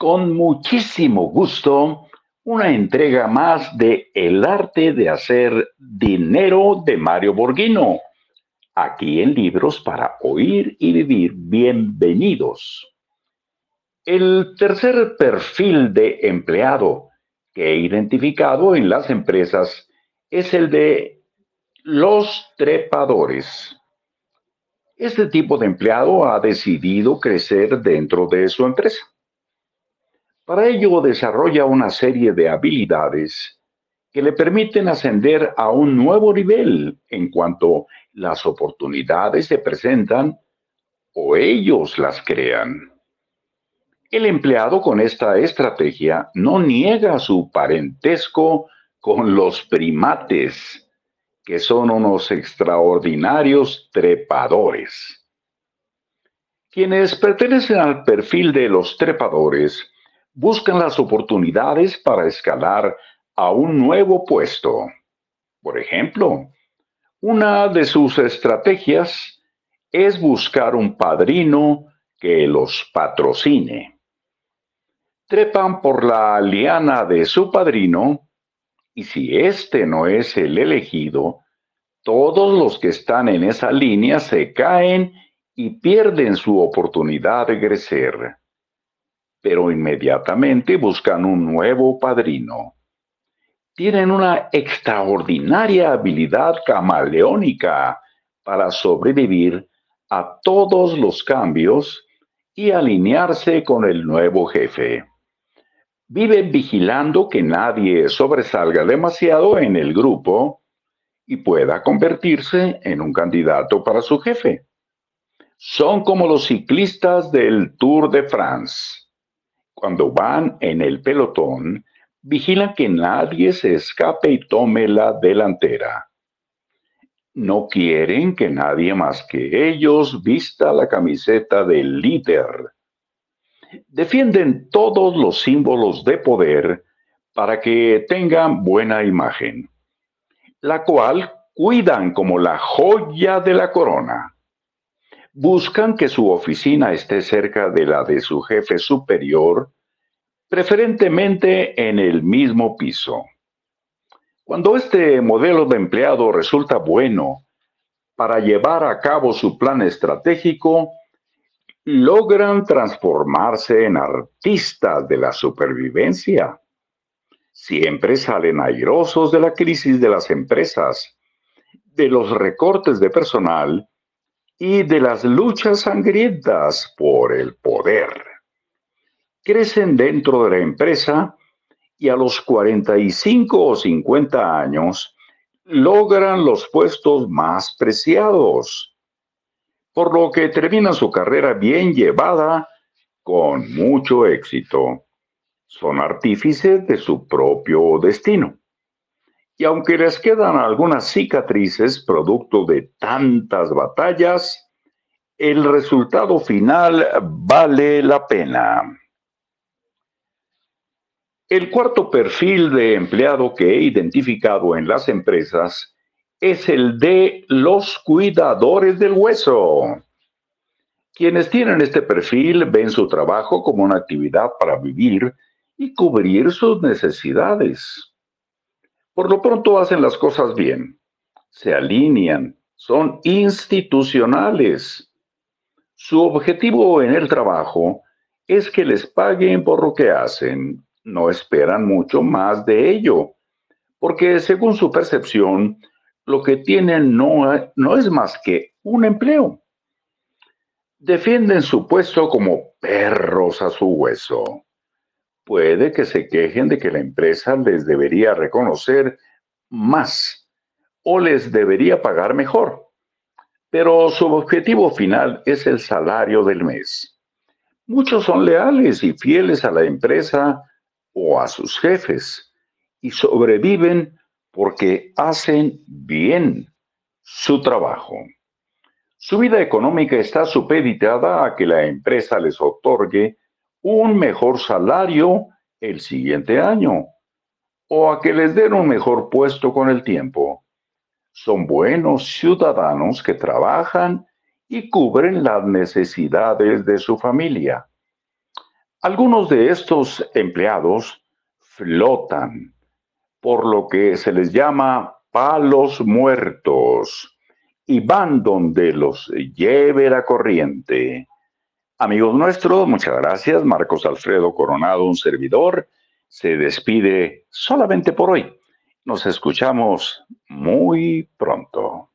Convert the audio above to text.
Con muchísimo gusto, una entrega más de El arte de hacer dinero de Mario Borghino, aquí en Libros para Oír y Vivir. Bienvenidos. El tercer perfil de empleado que he identificado en las empresas es el de los trepadores. Este tipo de empleado ha decidido crecer dentro de su empresa para ello desarrolla una serie de habilidades que le permiten ascender a un nuevo nivel en cuanto las oportunidades se presentan o ellos las crean. El empleado con esta estrategia no niega su parentesco con los primates, que son unos extraordinarios trepadores. Quienes pertenecen al perfil de los trepadores buscan las oportunidades para escalar a un nuevo puesto. Por ejemplo, una de sus estrategias es buscar un padrino que los patrocine. Trepan por la liana de su padrino y si éste no es el elegido, todos los que están en esa línea se caen y pierden su oportunidad de crecer pero inmediatamente buscan un nuevo padrino. Tienen una extraordinaria habilidad camaleónica para sobrevivir a todos los cambios y alinearse con el nuevo jefe. Viven vigilando que nadie sobresalga demasiado en el grupo y pueda convertirse en un candidato para su jefe. Son como los ciclistas del Tour de France cuando van en el pelotón, vigilan que nadie se escape y tome la delantera. No quieren que nadie más que ellos vista la camiseta del líder. Defienden todos los símbolos de poder para que tengan buena imagen, la cual cuidan como la joya de la corona. Buscan que su oficina esté cerca de la de su jefe superior, preferentemente en el mismo piso. Cuando este modelo de empleado resulta bueno para llevar a cabo su plan estratégico, logran transformarse en artistas de la supervivencia. Siempre salen airosos de la crisis de las empresas, de los recortes de personal y de las luchas sangrientas por el poder. Crecen dentro de la empresa y a los 45 o 50 años logran los puestos más preciados, por lo que terminan su carrera bien llevada con mucho éxito. Son artífices de su propio destino y aunque les quedan algunas cicatrices producto de tantas batallas, el resultado final vale la pena. El cuarto perfil de empleado que he identificado en las empresas es el de los cuidadores del hueso. Quienes tienen este perfil ven su trabajo como una actividad para vivir y cubrir sus necesidades. Por lo pronto hacen las cosas bien, se alinean, son institucionales. Su objetivo en el trabajo es que les paguen por lo que hacen, no esperan mucho más de ello, porque según su percepción, lo que tienen no, no es más que un empleo. Defienden su puesto como perros a su hueso puede que se quejen de que la empresa les debería reconocer más o les debería pagar mejor, pero su objetivo final es el salario del mes. Muchos son leales y fieles a la empresa o a sus jefes y sobreviven porque hacen bien su trabajo. Su vida económica está supeditada a que la empresa les otorgue un mejor salario el siguiente año o a que les den un mejor puesto con el tiempo. Son buenos ciudadanos que trabajan y cubren las necesidades de su familia. Algunos de estos empleados flotan, por lo que se les llama palos muertos, y van donde los lleve la corriente. Amigos nuestros, muchas gracias. Marcos Alfredo Coronado, un servidor, se despide solamente por hoy. Nos escuchamos muy pronto.